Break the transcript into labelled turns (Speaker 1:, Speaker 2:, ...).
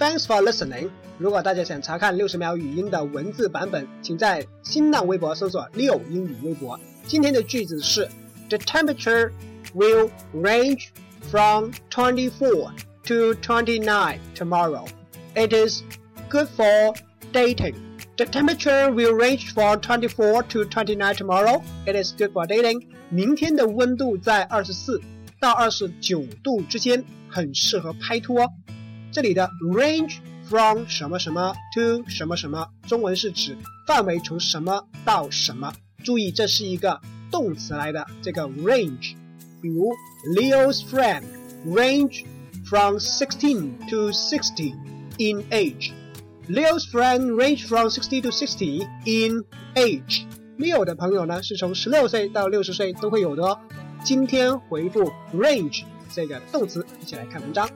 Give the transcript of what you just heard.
Speaker 1: Thanks for listening。如果大家想查看六十秒语音的文字版本，请在新浪微博搜索“六英语微博”。今天的句子是：The temperature will range from twenty-four to twenty-nine tomorrow. It is good for dating. The temperature will range from twenty-four to twenty-nine tomorrow. It is good for dating. 明天的温度在二十四到二十九度之间，很适合拍拖。 这里的 range from 什么什么 to 什么什么，中文是指范围从什么到什么。注意，这是一个动词来的，这个 range。比如 Leo's friend range from sixteen to sixty in age. Leo's friend range from sixty to sixty in age. Leo 的朋友呢，是从十六岁到六十岁都会有的哦。今天回复 range 这个动词，一起来看文章。